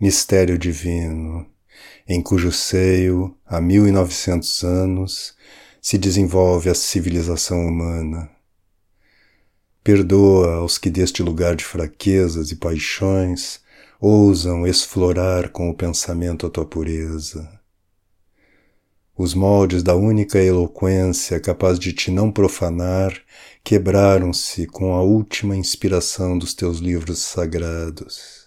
mistério divino, em cujo seio, há mil e novecentos anos, se desenvolve a civilização humana. Perdoa aos que deste lugar de fraquezas e paixões ousam explorar com o pensamento a tua pureza. Os moldes da única eloquência capaz de te não profanar quebraram-se com a última inspiração dos teus livros sagrados.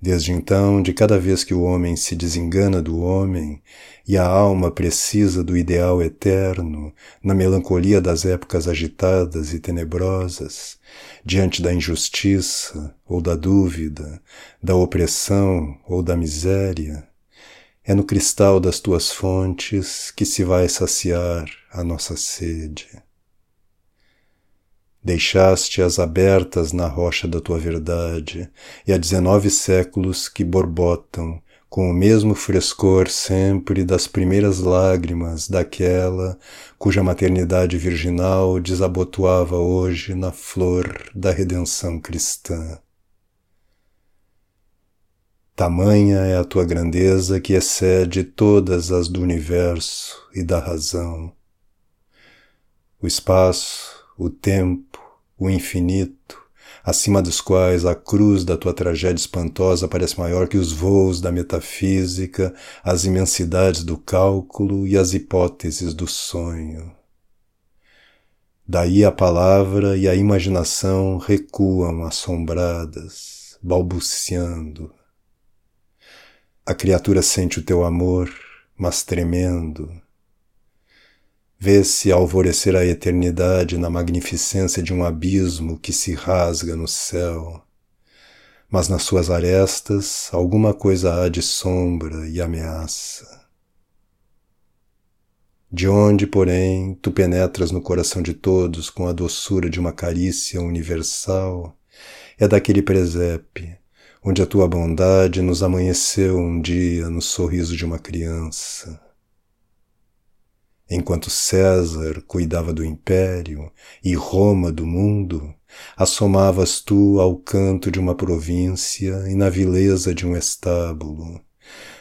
Desde então, de cada vez que o homem se desengana do homem e a alma precisa do ideal eterno, na melancolia das épocas agitadas e tenebrosas, diante da injustiça ou da dúvida, da opressão ou da miséria, é no cristal das tuas fontes que se vai saciar a nossa sede. Deixaste-as abertas na rocha da tua verdade, e há dezenove séculos que borbotam, com o mesmo frescor sempre das primeiras lágrimas daquela cuja maternidade virginal desabotoava hoje na flor da redenção cristã. Tamanha é a tua grandeza que excede todas as do universo e da razão. O espaço, o tempo, o infinito, acima dos quais a cruz da tua tragédia espantosa parece maior que os voos da metafísica, as imensidades do cálculo e as hipóteses do sonho. Daí a palavra e a imaginação recuam assombradas, balbuciando. A criatura sente o teu amor, mas tremendo, Vê-se alvorecer a eternidade na magnificência de um abismo que se rasga no céu. Mas nas suas arestas alguma coisa há de sombra e ameaça. De onde, porém, tu penetras no coração de todos com a doçura de uma carícia universal, é daquele presépio, onde a tua bondade nos amanheceu um dia no sorriso de uma criança Enquanto César cuidava do império e Roma do mundo, assomavas tu ao canto de uma província e na vileza de um estábulo,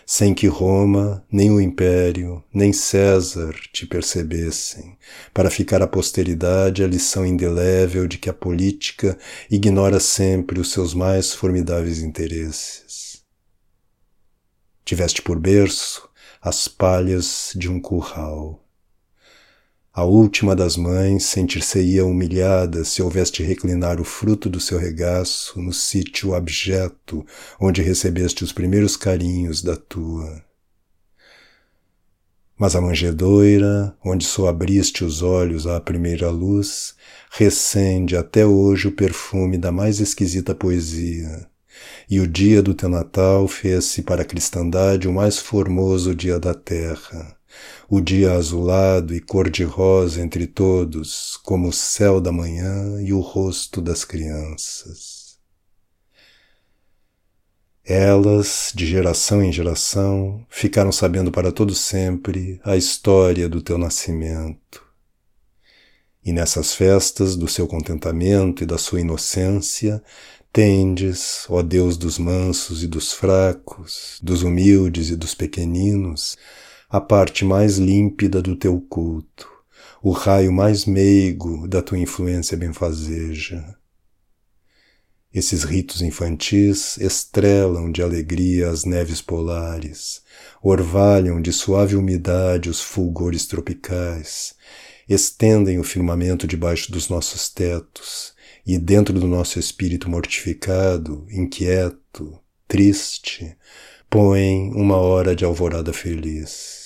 sem que Roma, nem o império, nem César te percebessem, para ficar à posteridade a lição indelével de que a política ignora sempre os seus mais formidáveis interesses. Tiveste por berço as palhas de um curral a última das mães sentir-se-ia humilhada se houvesse de reclinar o fruto do seu regaço no sítio abjeto onde recebeste os primeiros carinhos da tua. Mas a manjedoira, onde só abriste os olhos à primeira luz, recende até hoje o perfume da mais esquisita poesia. E o dia do teu Natal fez-se para a cristandade o mais formoso dia da terra o dia azulado e cor-de-rosa entre todos, como o céu da manhã e o rosto das crianças. Elas, de geração em geração, ficaram sabendo para todo sempre a história do teu nascimento. E nessas festas do seu contentamento e da sua inocência, tendes, ó Deus dos mansos e dos fracos, dos humildes e dos pequeninos, a parte mais límpida do teu culto, o raio mais meigo da tua influência benfazeja. Esses ritos infantis estrelam de alegria as neves polares, orvalham de suave umidade os fulgores tropicais, estendem o firmamento debaixo dos nossos tetos, e dentro do nosso espírito mortificado, inquieto, triste, põem uma hora de alvorada feliz.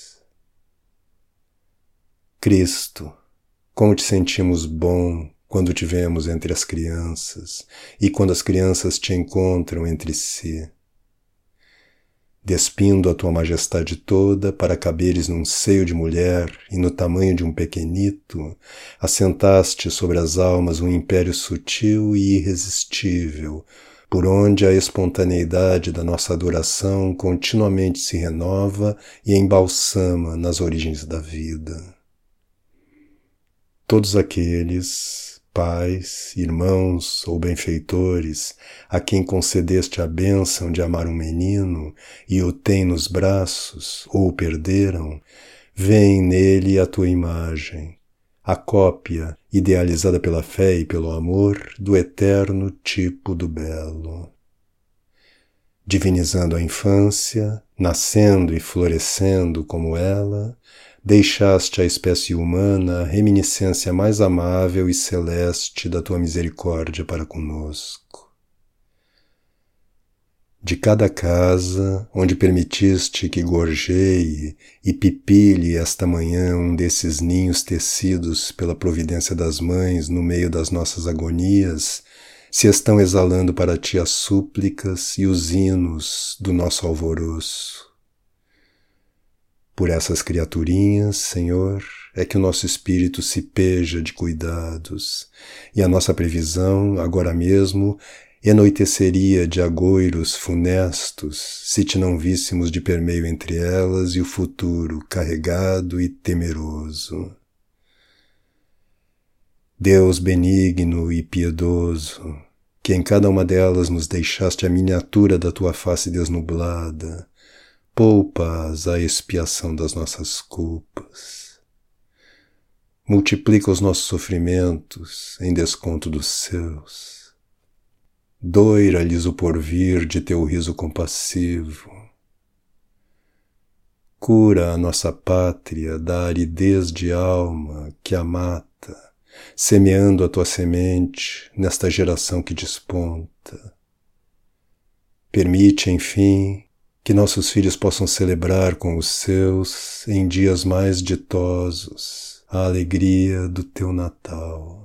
Cristo, como te sentimos bom quando te vemos entre as crianças e quando as crianças te encontram entre si. Despindo a tua majestade toda para caberes num seio de mulher e no tamanho de um pequenito, assentaste sobre as almas um império sutil e irresistível, por onde a espontaneidade da nossa adoração continuamente se renova e embalsama nas origens da vida todos aqueles pais, irmãos ou benfeitores, a quem concedeste a bênção de amar um menino e o têm nos braços ou o perderam, veem nele a tua imagem, a cópia, idealizada pela fé e pelo amor, do eterno tipo do belo. Divinizando a infância, nascendo e florescendo como ela, deixaste à espécie humana a reminiscência mais amável e celeste da tua misericórdia para conosco. De cada casa onde permitiste que gorjeie e pipile esta manhã um desses ninhos tecidos pela providência das mães no meio das nossas agonias, se estão exalando para ti as súplicas e os hinos do nosso alvoroço. Por essas criaturinhas, Senhor, é que o nosso espírito se peja de cuidados, e a nossa previsão, agora mesmo, enoiteceria de agoiros funestos se te não víssemos de permeio entre elas e o futuro carregado e temeroso. Deus benigno e piedoso, que em cada uma delas nos deixaste a miniatura da tua face desnublada, poupa-as a expiação das nossas culpas. Multiplica os nossos sofrimentos em desconto dos seus. Doira-lhes o porvir de teu riso compassivo. Cura a nossa pátria da aridez de alma que a mata, semeando a tua semente nesta geração que desponta. Permite, enfim, que nossos filhos possam celebrar com os seus, em dias mais ditosos, a alegria do teu Natal.